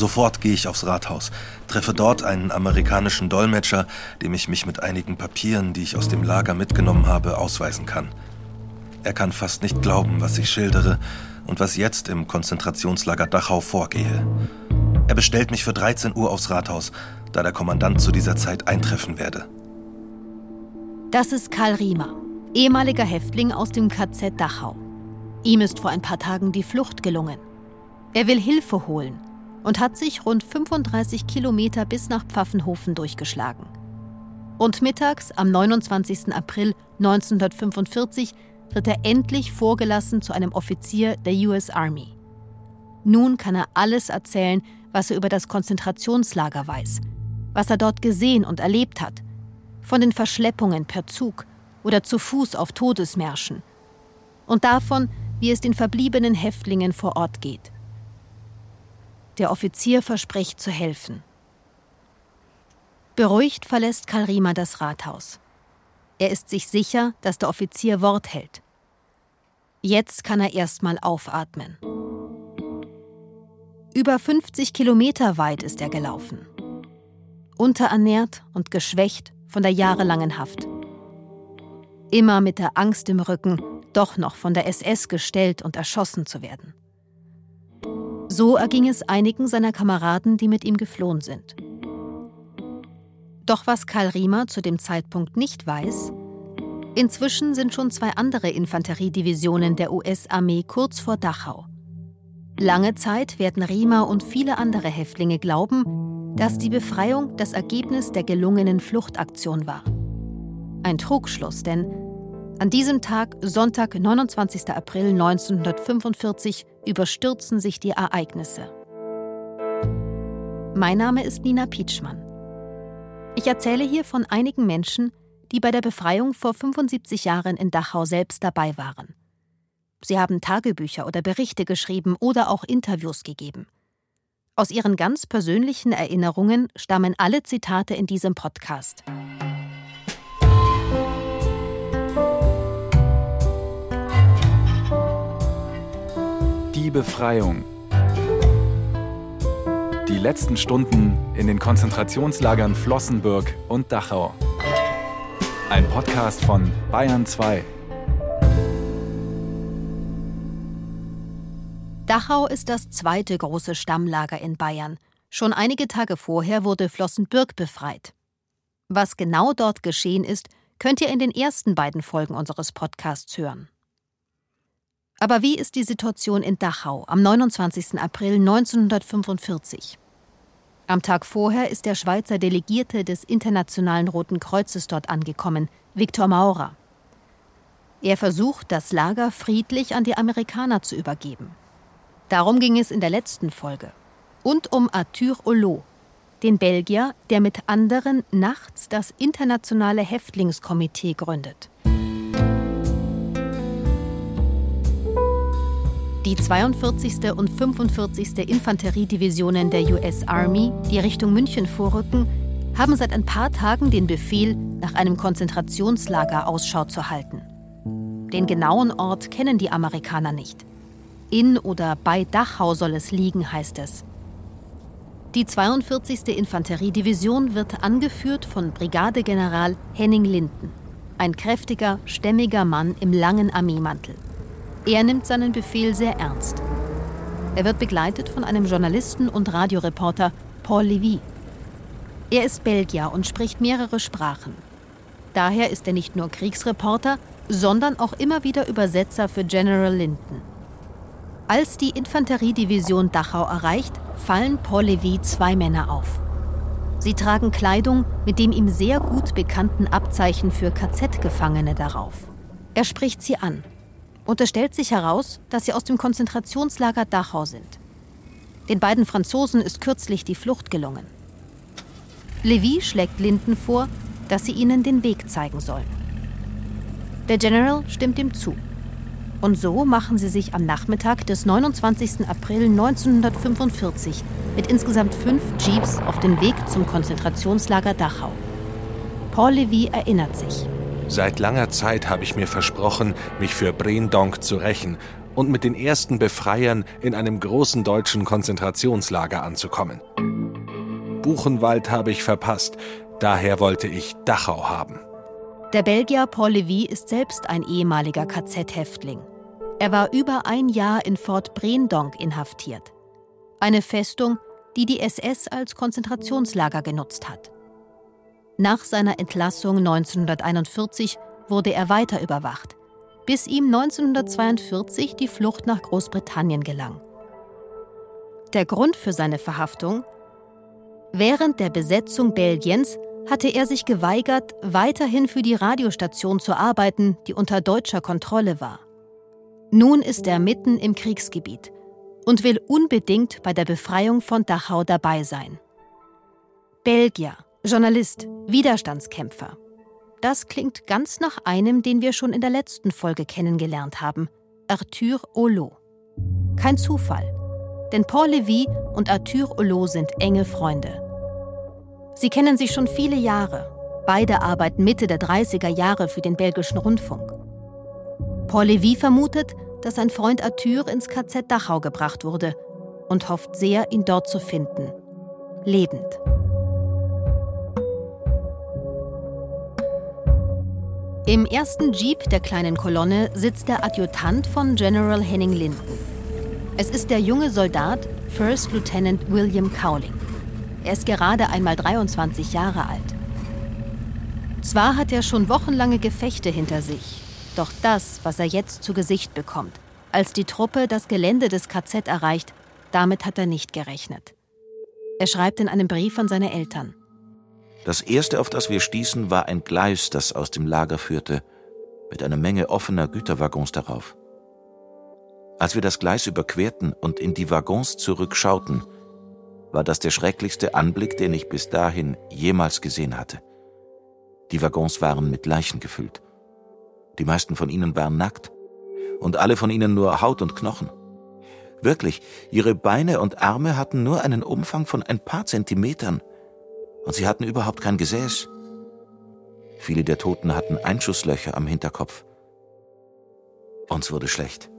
Sofort gehe ich aufs Rathaus, treffe dort einen amerikanischen Dolmetscher, dem ich mich mit einigen Papieren, die ich aus dem Lager mitgenommen habe, ausweisen kann. Er kann fast nicht glauben, was ich schildere und was jetzt im Konzentrationslager Dachau vorgehe. Er bestellt mich für 13 Uhr aufs Rathaus, da der Kommandant zu dieser Zeit eintreffen werde. Das ist Karl Riemer, ehemaliger Häftling aus dem KZ Dachau. Ihm ist vor ein paar Tagen die Flucht gelungen. Er will Hilfe holen und hat sich rund 35 Kilometer bis nach Pfaffenhofen durchgeschlagen. Und mittags am 29. April 1945 wird er endlich vorgelassen zu einem Offizier der US Army. Nun kann er alles erzählen, was er über das Konzentrationslager weiß, was er dort gesehen und erlebt hat, von den Verschleppungen per Zug oder zu Fuß auf Todesmärschen und davon, wie es den verbliebenen Häftlingen vor Ort geht. Der Offizier verspricht zu helfen. Beruhigt verlässt Karl Riemer das Rathaus. Er ist sich sicher, dass der Offizier Wort hält. Jetzt kann er erstmal aufatmen. Über 50 Kilometer weit ist er gelaufen. Unterernährt und geschwächt von der jahrelangen Haft. Immer mit der Angst im Rücken, doch noch von der SS gestellt und erschossen zu werden. So erging es einigen seiner Kameraden, die mit ihm geflohen sind. Doch was Karl Riemer zu dem Zeitpunkt nicht weiß, inzwischen sind schon zwei andere Infanteriedivisionen der US-Armee kurz vor Dachau. Lange Zeit werden Riemer und viele andere Häftlinge glauben, dass die Befreiung das Ergebnis der gelungenen Fluchtaktion war. Ein Trugschluss, denn an diesem Tag, Sonntag, 29. April 1945, überstürzen sich die Ereignisse. Mein Name ist Nina Pietschmann. Ich erzähle hier von einigen Menschen, die bei der Befreiung vor 75 Jahren in Dachau selbst dabei waren. Sie haben Tagebücher oder Berichte geschrieben oder auch Interviews gegeben. Aus ihren ganz persönlichen Erinnerungen stammen alle Zitate in diesem Podcast. Die Befreiung die letzten Stunden in den Konzentrationslagern Flossenbürg und Dachau. Ein Podcast von Bayern 2. Dachau ist das zweite große Stammlager in Bayern. Schon einige Tage vorher wurde Flossenbürg befreit. Was genau dort geschehen ist, könnt ihr in den ersten beiden Folgen unseres Podcasts hören. Aber wie ist die Situation in Dachau am 29. April 1945? Am Tag vorher ist der Schweizer Delegierte des Internationalen Roten Kreuzes dort angekommen, Viktor Maurer. Er versucht, das Lager friedlich an die Amerikaner zu übergeben. Darum ging es in der letzten Folge. Und um Arthur Hulot, den Belgier, der mit anderen nachts das Internationale Häftlingskomitee gründet. Die 42. und 45. Infanteriedivisionen der US Army, die Richtung München vorrücken, haben seit ein paar Tagen den Befehl, nach einem Konzentrationslager Ausschau zu halten. Den genauen Ort kennen die Amerikaner nicht. In oder bei Dachau soll es liegen, heißt es. Die 42. Infanteriedivision wird angeführt von Brigadegeneral Henning Linden, ein kräftiger, stämmiger Mann im langen Armeemantel. Er nimmt seinen Befehl sehr ernst. Er wird begleitet von einem Journalisten und Radioreporter Paul Levy. Er ist Belgier und spricht mehrere Sprachen. Daher ist er nicht nur Kriegsreporter, sondern auch immer wieder Übersetzer für General Linden. Als die Infanteriedivision Dachau erreicht, fallen Paul Levy zwei Männer auf. Sie tragen Kleidung mit dem ihm sehr gut bekannten Abzeichen für KZ-Gefangene darauf. Er spricht sie an und es stellt sich heraus, dass sie aus dem Konzentrationslager Dachau sind. Den beiden Franzosen ist kürzlich die Flucht gelungen. Levy schlägt Linden vor, dass sie ihnen den Weg zeigen sollen. Der General stimmt ihm zu. Und so machen sie sich am Nachmittag des 29. April 1945 mit insgesamt fünf Jeeps auf den Weg zum Konzentrationslager Dachau. Paul Levy erinnert sich. Seit langer Zeit habe ich mir versprochen, mich für Brendonk zu rächen und mit den ersten Befreiern in einem großen deutschen Konzentrationslager anzukommen. Buchenwald habe ich verpasst, daher wollte ich Dachau haben. Der Belgier Paul Levy ist selbst ein ehemaliger KZ-Häftling. Er war über ein Jahr in Fort Breendonk inhaftiert. Eine Festung, die die SS als Konzentrationslager genutzt hat. Nach seiner Entlassung 1941 wurde er weiter überwacht, bis ihm 1942 die Flucht nach Großbritannien gelang. Der Grund für seine Verhaftung? Während der Besetzung Belgiens hatte er sich geweigert, weiterhin für die Radiostation zu arbeiten, die unter deutscher Kontrolle war. Nun ist er mitten im Kriegsgebiet und will unbedingt bei der Befreiung von Dachau dabei sein. Belgier, Journalist, Widerstandskämpfer. Das klingt ganz nach einem, den wir schon in der letzten Folge kennengelernt haben, Arthur Hulot. Kein Zufall, denn Paul Levy und Arthur Hulot sind enge Freunde. Sie kennen sich schon viele Jahre. Beide arbeiten Mitte der 30er Jahre für den belgischen Rundfunk. Paul Levy vermutet, dass sein Freund Arthur ins KZ Dachau gebracht wurde und hofft sehr, ihn dort zu finden. Lebend. Im ersten Jeep der kleinen Kolonne sitzt der Adjutant von General Henning Linden. Es ist der junge Soldat First Lieutenant William Cowling. Er ist gerade einmal 23 Jahre alt. Zwar hat er schon wochenlange Gefechte hinter sich, doch das, was er jetzt zu Gesicht bekommt, als die Truppe das Gelände des KZ erreicht, damit hat er nicht gerechnet. Er schreibt in einem Brief an seine Eltern. Das erste, auf das wir stießen, war ein Gleis, das aus dem Lager führte, mit einer Menge offener Güterwaggons darauf. Als wir das Gleis überquerten und in die Waggons zurückschauten, war das der schrecklichste Anblick, den ich bis dahin jemals gesehen hatte. Die Waggons waren mit Leichen gefüllt. Die meisten von ihnen waren nackt und alle von ihnen nur Haut und Knochen. Wirklich, ihre Beine und Arme hatten nur einen Umfang von ein paar Zentimetern und sie hatten überhaupt kein Gesäß. Viele der Toten hatten Einschusslöcher am Hinterkopf. Uns wurde schlecht.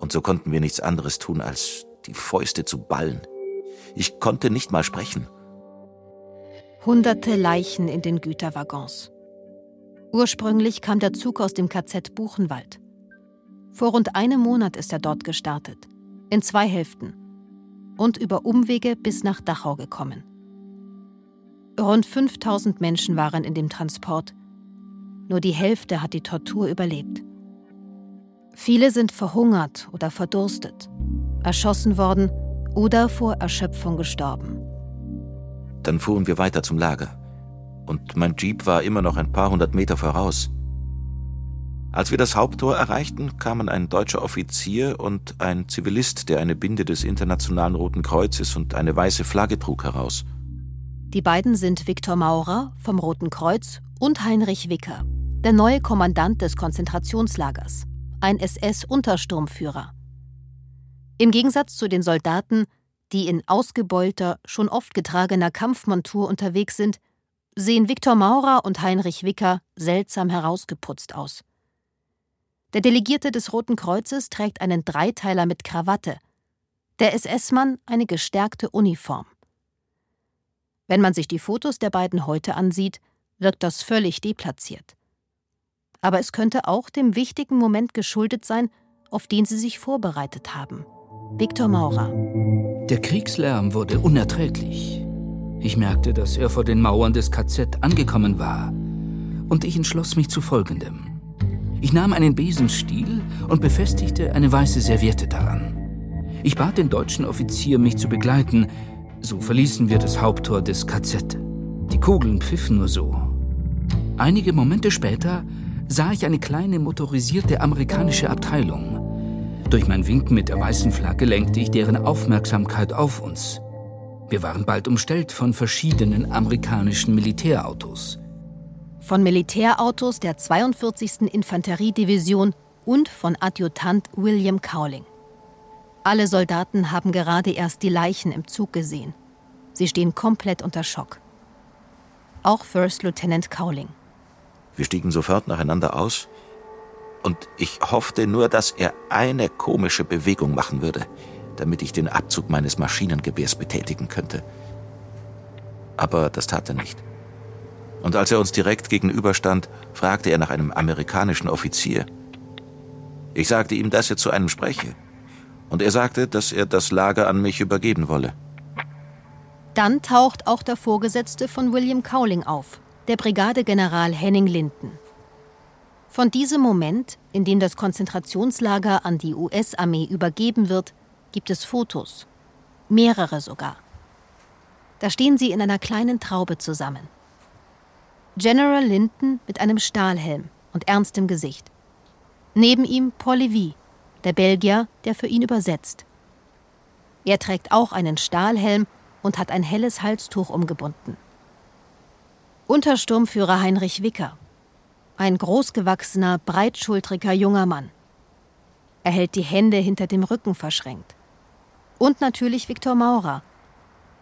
Und so konnten wir nichts anderes tun, als die Fäuste zu ballen. Ich konnte nicht mal sprechen. Hunderte Leichen in den Güterwaggons. Ursprünglich kam der Zug aus dem KZ Buchenwald. Vor rund einem Monat ist er dort gestartet, in zwei Hälften und über Umwege bis nach Dachau gekommen. Rund 5000 Menschen waren in dem Transport. Nur die Hälfte hat die Tortur überlebt. Viele sind verhungert oder verdurstet, erschossen worden oder vor Erschöpfung gestorben. Dann fuhren wir weiter zum Lager. Und mein Jeep war immer noch ein paar hundert Meter voraus. Als wir das Haupttor erreichten, kamen ein deutscher Offizier und ein Zivilist, der eine Binde des Internationalen Roten Kreuzes und eine weiße Flagge trug, heraus. Die beiden sind Viktor Maurer vom Roten Kreuz und Heinrich Wicker, der neue Kommandant des Konzentrationslagers, ein SS-Untersturmführer. Im Gegensatz zu den Soldaten, die in ausgebeulter, schon oft getragener Kampfmontur unterwegs sind, sehen Viktor Maurer und Heinrich Wicker seltsam herausgeputzt aus. Der Delegierte des Roten Kreuzes trägt einen Dreiteiler mit Krawatte, der SS-Mann eine gestärkte Uniform. Wenn man sich die Fotos der beiden heute ansieht, wirkt das völlig deplatziert. Aber es könnte auch dem wichtigen Moment geschuldet sein, auf den sie sich vorbereitet haben. Viktor Maurer. Der Kriegslärm wurde unerträglich. Ich merkte, dass er vor den Mauern des KZ angekommen war. Und ich entschloss mich zu Folgendem. Ich nahm einen Besenstiel und befestigte eine weiße Serviette daran. Ich bat den deutschen Offizier, mich zu begleiten, so verließen wir das Haupttor des KZ. Die Kugeln pfiffen nur so. Einige Momente später sah ich eine kleine motorisierte amerikanische Abteilung. Durch mein Winken mit der weißen Flagge lenkte ich deren Aufmerksamkeit auf uns. Wir waren bald umstellt von verschiedenen amerikanischen Militärautos. Von Militärautos der 42. Infanteriedivision und von Adjutant William Cowling. Alle Soldaten haben gerade erst die Leichen im Zug gesehen. Sie stehen komplett unter Schock. Auch First Lieutenant Cowling. Wir stiegen sofort nacheinander aus Und ich hoffte nur, dass er eine komische Bewegung machen würde, damit ich den Abzug meines Maschinengewehrs betätigen könnte. Aber das tat er nicht. Und als er uns direkt gegenüberstand, fragte er nach einem amerikanischen Offizier. Ich sagte ihm, dass er zu einem spreche. Und er sagte, dass er das Lager an mich übergeben wolle. Dann taucht auch der Vorgesetzte von William Cowling auf, der Brigadegeneral Henning Linden. Von diesem Moment, in dem das Konzentrationslager an die US-Armee übergeben wird, gibt es Fotos. Mehrere sogar. Da stehen sie in einer kleinen Traube zusammen. General Linton mit einem Stahlhelm und ernstem Gesicht. Neben ihm Paul Levy, der Belgier, der für ihn übersetzt. Er trägt auch einen Stahlhelm und hat ein helles Halstuch umgebunden. Untersturmführer Heinrich Wicker, ein großgewachsener, breitschultriger junger Mann. Er hält die Hände hinter dem Rücken verschränkt. Und natürlich Viktor Maurer,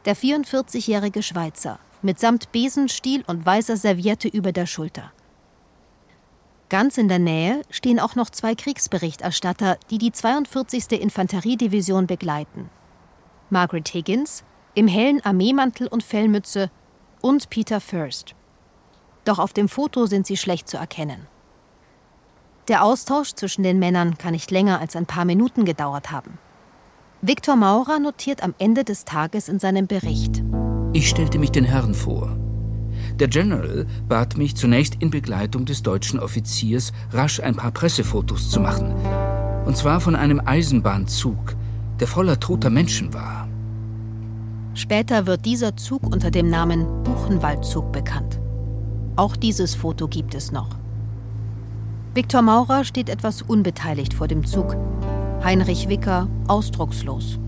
der 44-jährige Schweizer, mitsamt Besenstiel und weißer Serviette über der Schulter. Ganz in der Nähe stehen auch noch zwei Kriegsberichterstatter, die die 42. Infanteriedivision begleiten. Margaret Higgins im hellen Armeemantel und Fellmütze und Peter First. Doch auf dem Foto sind sie schlecht zu erkennen. Der Austausch zwischen den Männern kann nicht länger als ein paar Minuten gedauert haben. Viktor Maurer notiert am Ende des Tages in seinem Bericht. Ich stellte mich den Herren vor. Der General bat mich zunächst in Begleitung des deutschen Offiziers rasch ein paar Pressefotos zu machen. Und zwar von einem Eisenbahnzug, der voller toter Menschen war. Später wird dieser Zug unter dem Namen Buchenwaldzug bekannt. Auch dieses Foto gibt es noch. Viktor Maurer steht etwas unbeteiligt vor dem Zug. Heinrich Wicker ausdruckslos.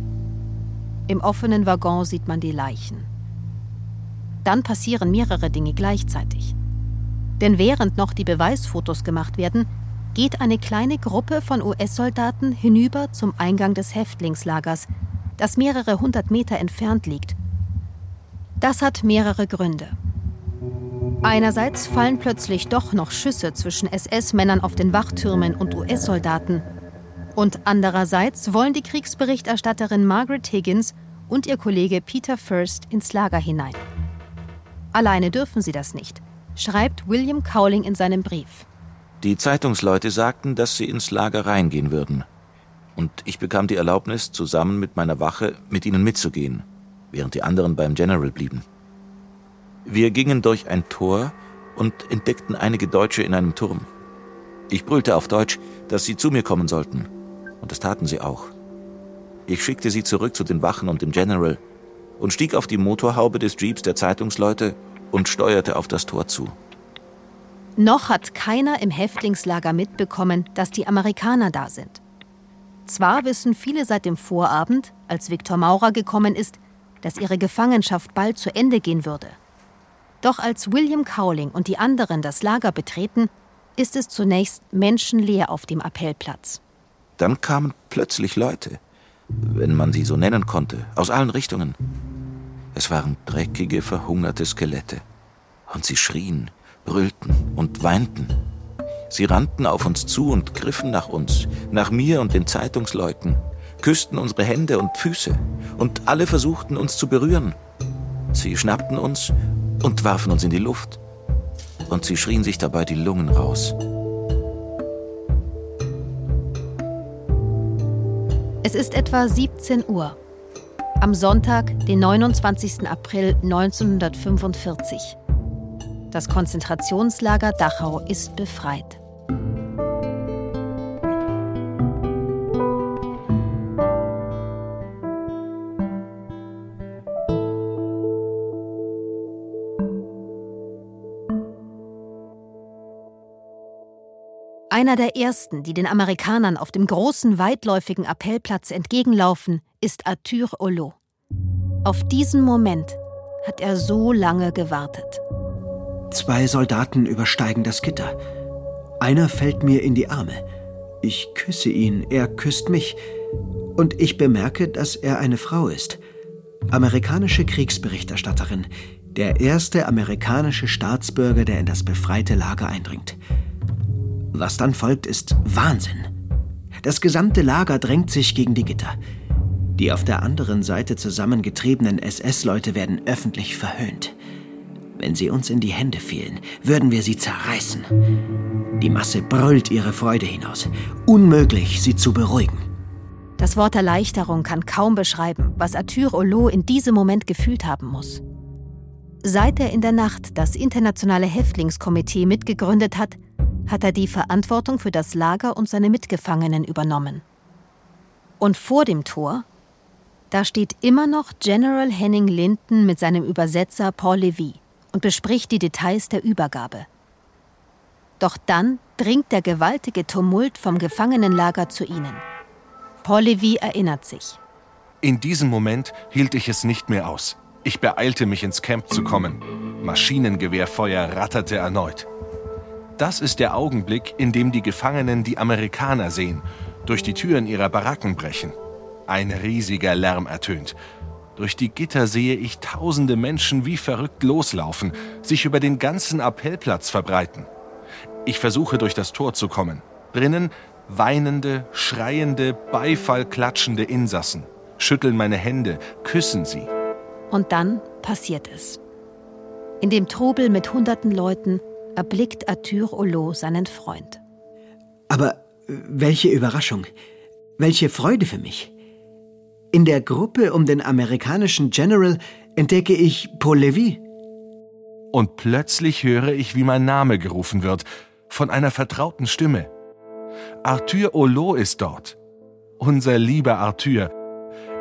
Im offenen Waggon sieht man die Leichen. Dann passieren mehrere Dinge gleichzeitig. Denn während noch die Beweisfotos gemacht werden, geht eine kleine Gruppe von US-Soldaten hinüber zum Eingang des Häftlingslagers, das mehrere hundert Meter entfernt liegt. Das hat mehrere Gründe. Einerseits fallen plötzlich doch noch Schüsse zwischen SS-Männern auf den Wachtürmen und US-Soldaten. Und andererseits wollen die Kriegsberichterstatterin Margaret Higgins und ihr Kollege Peter First ins Lager hinein. Alleine dürfen sie das nicht, schreibt William Cowling in seinem Brief. Die Zeitungsleute sagten, dass sie ins Lager reingehen würden. Und ich bekam die Erlaubnis, zusammen mit meiner Wache mit ihnen mitzugehen, während die anderen beim General blieben. Wir gingen durch ein Tor und entdeckten einige Deutsche in einem Turm. Ich brüllte auf Deutsch, dass sie zu mir kommen sollten. Und das taten sie auch. Ich schickte sie zurück zu den Wachen und dem General, und stieg auf die Motorhaube des Jeeps der Zeitungsleute und steuerte auf das Tor zu. Noch hat keiner im Häftlingslager mitbekommen, dass die Amerikaner da sind. Zwar wissen viele seit dem Vorabend, als Viktor Maurer gekommen ist, dass ihre Gefangenschaft bald zu Ende gehen würde. Doch als William Cowling und die anderen das Lager betreten, ist es zunächst menschenleer auf dem Appellplatz. Dann kamen plötzlich Leute, wenn man sie so nennen konnte, aus allen Richtungen. Es waren dreckige, verhungerte Skelette. Und sie schrien, brüllten und weinten. Sie rannten auf uns zu und griffen nach uns, nach mir und den Zeitungsleuten, küssten unsere Hände und Füße, und alle versuchten uns zu berühren. Sie schnappten uns und warfen uns in die Luft. Und sie schrien sich dabei die Lungen raus. Es ist etwa 17 Uhr am Sonntag, den 29. April 1945. Das Konzentrationslager Dachau ist befreit. Einer der ersten, die den Amerikanern auf dem großen, weitläufigen Appellplatz entgegenlaufen, ist Arthur Hulot. Auf diesen Moment hat er so lange gewartet. Zwei Soldaten übersteigen das Gitter. Einer fällt mir in die Arme. Ich küsse ihn, er küsst mich. Und ich bemerke, dass er eine Frau ist. Amerikanische Kriegsberichterstatterin. Der erste amerikanische Staatsbürger, der in das befreite Lager eindringt. Was dann folgt, ist Wahnsinn. Das gesamte Lager drängt sich gegen die Gitter. Die auf der anderen Seite zusammengetriebenen SS-Leute werden öffentlich verhöhnt. Wenn sie uns in die Hände fielen, würden wir sie zerreißen. Die Masse brüllt ihre Freude hinaus. Unmöglich, sie zu beruhigen. Das Wort Erleichterung kann kaum beschreiben, was Arthur Olo in diesem Moment gefühlt haben muss. Seit er in der Nacht das Internationale Häftlingskomitee mitgegründet hat, hat er die Verantwortung für das Lager und seine Mitgefangenen übernommen. Und vor dem Tor, da steht immer noch General Henning Linden mit seinem Übersetzer Paul Levy und bespricht die Details der Übergabe. Doch dann dringt der gewaltige Tumult vom Gefangenenlager zu ihnen. Paul Levy erinnert sich. In diesem Moment hielt ich es nicht mehr aus. Ich beeilte mich ins Camp zu kommen. Maschinengewehrfeuer ratterte erneut. Das ist der Augenblick, in dem die Gefangenen die Amerikaner sehen, durch die Türen ihrer Baracken brechen. Ein riesiger Lärm ertönt. Durch die Gitter sehe ich tausende Menschen wie verrückt loslaufen, sich über den ganzen Appellplatz verbreiten. Ich versuche durch das Tor zu kommen. Drinnen weinende, schreiende, Beifall klatschende Insassen, schütteln meine Hände, küssen sie. Und dann passiert es. In dem Trubel mit hunderten Leuten erblickt Arthur Olo seinen Freund. Aber welche Überraschung, welche Freude für mich. In der Gruppe um den amerikanischen General entdecke ich Paul Levy. Und plötzlich höre ich, wie mein Name gerufen wird, von einer vertrauten Stimme. Arthur Olo ist dort. Unser lieber Arthur,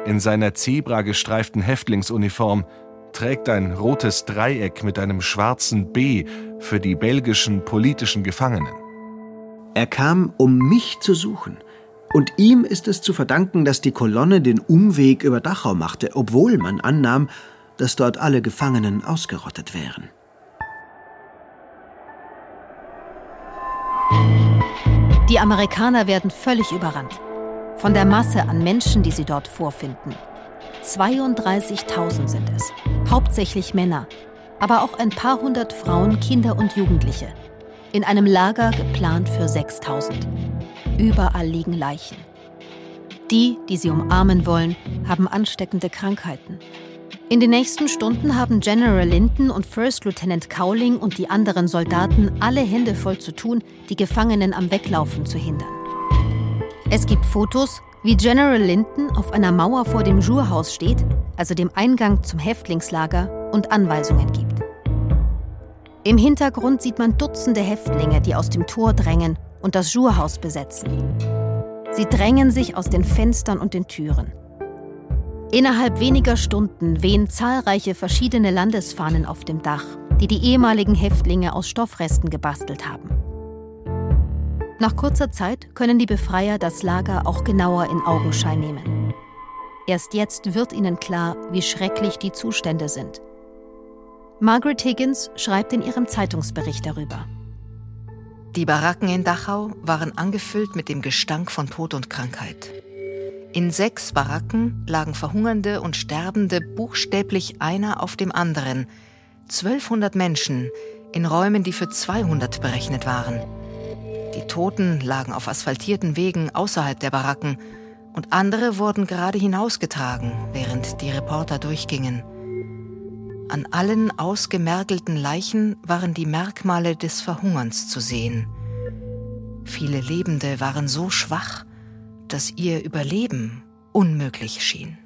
in seiner zebragestreiften Häftlingsuniform, trägt ein rotes Dreieck mit einem schwarzen B für die belgischen politischen Gefangenen. Er kam, um mich zu suchen. Und ihm ist es zu verdanken, dass die Kolonne den Umweg über Dachau machte, obwohl man annahm, dass dort alle Gefangenen ausgerottet wären. Die Amerikaner werden völlig überrannt. Von der Masse an Menschen, die sie dort vorfinden. 32.000 sind es, hauptsächlich Männer, aber auch ein paar hundert Frauen, Kinder und Jugendliche. In einem Lager geplant für 6.000. Überall liegen Leichen. Die, die sie umarmen wollen, haben ansteckende Krankheiten. In den nächsten Stunden haben General Linton und First Lieutenant Cowling und die anderen Soldaten alle Hände voll zu tun, die Gefangenen am Weglaufen zu hindern. Es gibt Fotos, wie General Linton auf einer Mauer vor dem Jurhaus steht, also dem Eingang zum Häftlingslager, und Anweisungen gibt. Im Hintergrund sieht man Dutzende Häftlinge, die aus dem Tor drängen und das Jurhaus besetzen. Sie drängen sich aus den Fenstern und den Türen. Innerhalb weniger Stunden wehen zahlreiche verschiedene Landesfahnen auf dem Dach, die die ehemaligen Häftlinge aus Stoffresten gebastelt haben. Nach kurzer Zeit können die Befreier das Lager auch genauer in Augenschein nehmen. Erst jetzt wird ihnen klar, wie schrecklich die Zustände sind. Margaret Higgins schreibt in ihrem Zeitungsbericht darüber. Die Baracken in Dachau waren angefüllt mit dem Gestank von Tod und Krankheit. In sechs Baracken lagen Verhungernde und Sterbende buchstäblich einer auf dem anderen. 1200 Menschen in Räumen, die für 200 berechnet waren. Die Toten lagen auf asphaltierten Wegen außerhalb der Baracken und andere wurden gerade hinausgetragen, während die Reporter durchgingen. An allen ausgemergelten Leichen waren die Merkmale des Verhungerns zu sehen. Viele Lebende waren so schwach, dass ihr Überleben unmöglich schien.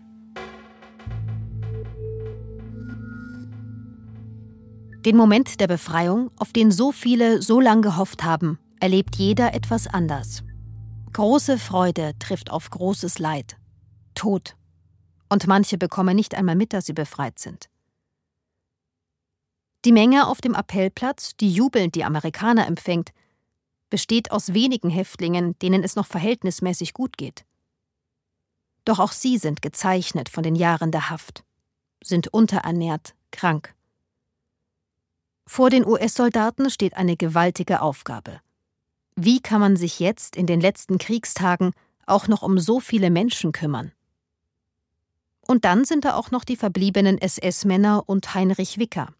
Den Moment der Befreiung, auf den so viele so lang gehofft haben, erlebt jeder etwas anders. Große Freude trifft auf großes Leid. Tod. Und manche bekommen nicht einmal mit, dass sie befreit sind. Die Menge auf dem Appellplatz, die jubelnd die Amerikaner empfängt, besteht aus wenigen Häftlingen, denen es noch verhältnismäßig gut geht. Doch auch sie sind gezeichnet von den Jahren der Haft, sind unterernährt, krank. Vor den US-Soldaten steht eine gewaltige Aufgabe. Wie kann man sich jetzt in den letzten Kriegstagen auch noch um so viele Menschen kümmern? Und dann sind da auch noch die verbliebenen SS-Männer und Heinrich Wicker.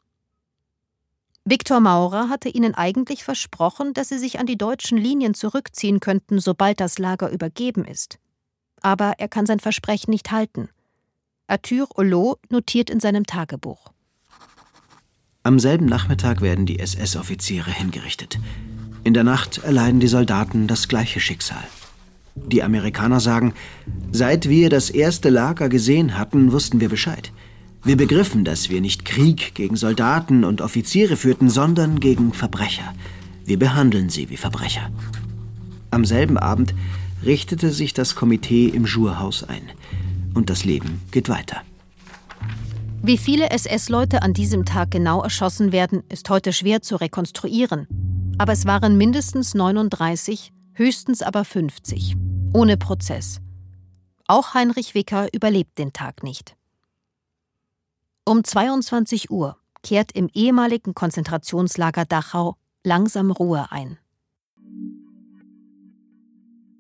Viktor Maurer hatte ihnen eigentlich versprochen, dass sie sich an die deutschen Linien zurückziehen könnten, sobald das Lager übergeben ist. Aber er kann sein Versprechen nicht halten. Arthur Hulot notiert in seinem Tagebuch. Am selben Nachmittag werden die SS-Offiziere hingerichtet. In der Nacht erleiden die Soldaten das gleiche Schicksal. Die Amerikaner sagen, seit wir das erste Lager gesehen hatten, wussten wir Bescheid. Wir begriffen, dass wir nicht Krieg gegen Soldaten und Offiziere führten, sondern gegen Verbrecher. Wir behandeln sie wie Verbrecher. Am selben Abend richtete sich das Komitee im Schurhaus ein. Und das Leben geht weiter. Wie viele SS-Leute an diesem Tag genau erschossen werden, ist heute schwer zu rekonstruieren. Aber es waren mindestens 39, höchstens aber 50. Ohne Prozess. Auch Heinrich Wicker überlebt den Tag nicht. Um 22 Uhr kehrt im ehemaligen Konzentrationslager Dachau langsam Ruhe ein.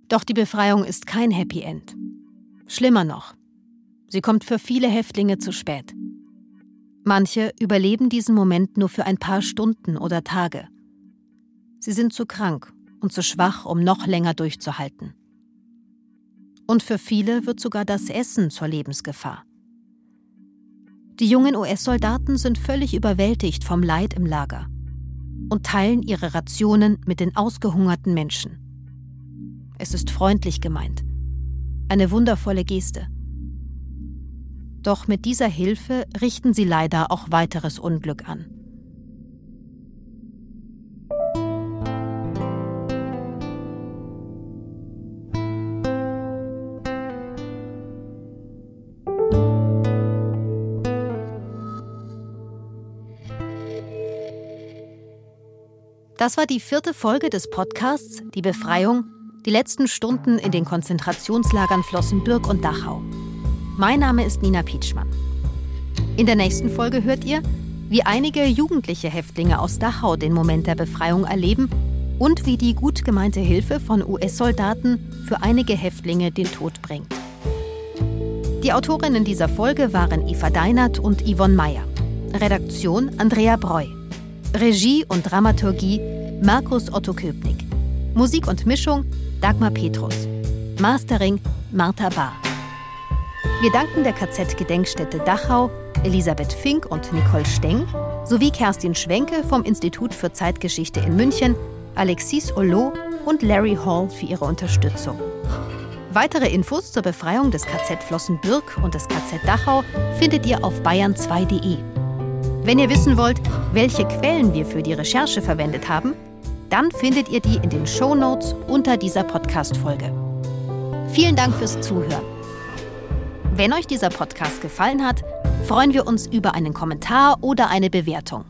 Doch die Befreiung ist kein Happy End. Schlimmer noch, sie kommt für viele Häftlinge zu spät. Manche überleben diesen Moment nur für ein paar Stunden oder Tage. Sie sind zu krank und zu schwach, um noch länger durchzuhalten. Und für viele wird sogar das Essen zur Lebensgefahr. Die jungen US-Soldaten sind völlig überwältigt vom Leid im Lager und teilen ihre Rationen mit den ausgehungerten Menschen. Es ist freundlich gemeint. Eine wundervolle Geste. Doch mit dieser Hilfe richten sie leider auch weiteres Unglück an. Das war die vierte Folge des Podcasts Die Befreiung, die letzten Stunden in den Konzentrationslagern Flossenbürg und Dachau. Mein Name ist Nina Pietschmann. In der nächsten Folge hört ihr, wie einige jugendliche Häftlinge aus Dachau den Moment der Befreiung erleben und wie die gut gemeinte Hilfe von US-Soldaten für einige Häftlinge den Tod bringt. Die Autorinnen dieser Folge waren Eva Deinert und Yvonne Meyer. Redaktion Andrea Breu. Regie und Dramaturgie Markus Otto Köpnick. Musik und Mischung Dagmar Petrus. Mastering Martha Bahr. Wir danken der KZ-Gedenkstätte Dachau, Elisabeth Fink und Nicole Steng sowie Kerstin Schwenke vom Institut für Zeitgeschichte in München, Alexis Olo und Larry Hall für ihre Unterstützung. Weitere Infos zur Befreiung des KZ Flossenbürg und des KZ Dachau findet ihr auf bayern2.de. Wenn ihr wissen wollt, welche Quellen wir für die Recherche verwendet haben, dann findet ihr die in den Show Notes unter dieser Podcast-Folge. Vielen Dank fürs Zuhören. Wenn euch dieser Podcast gefallen hat, freuen wir uns über einen Kommentar oder eine Bewertung.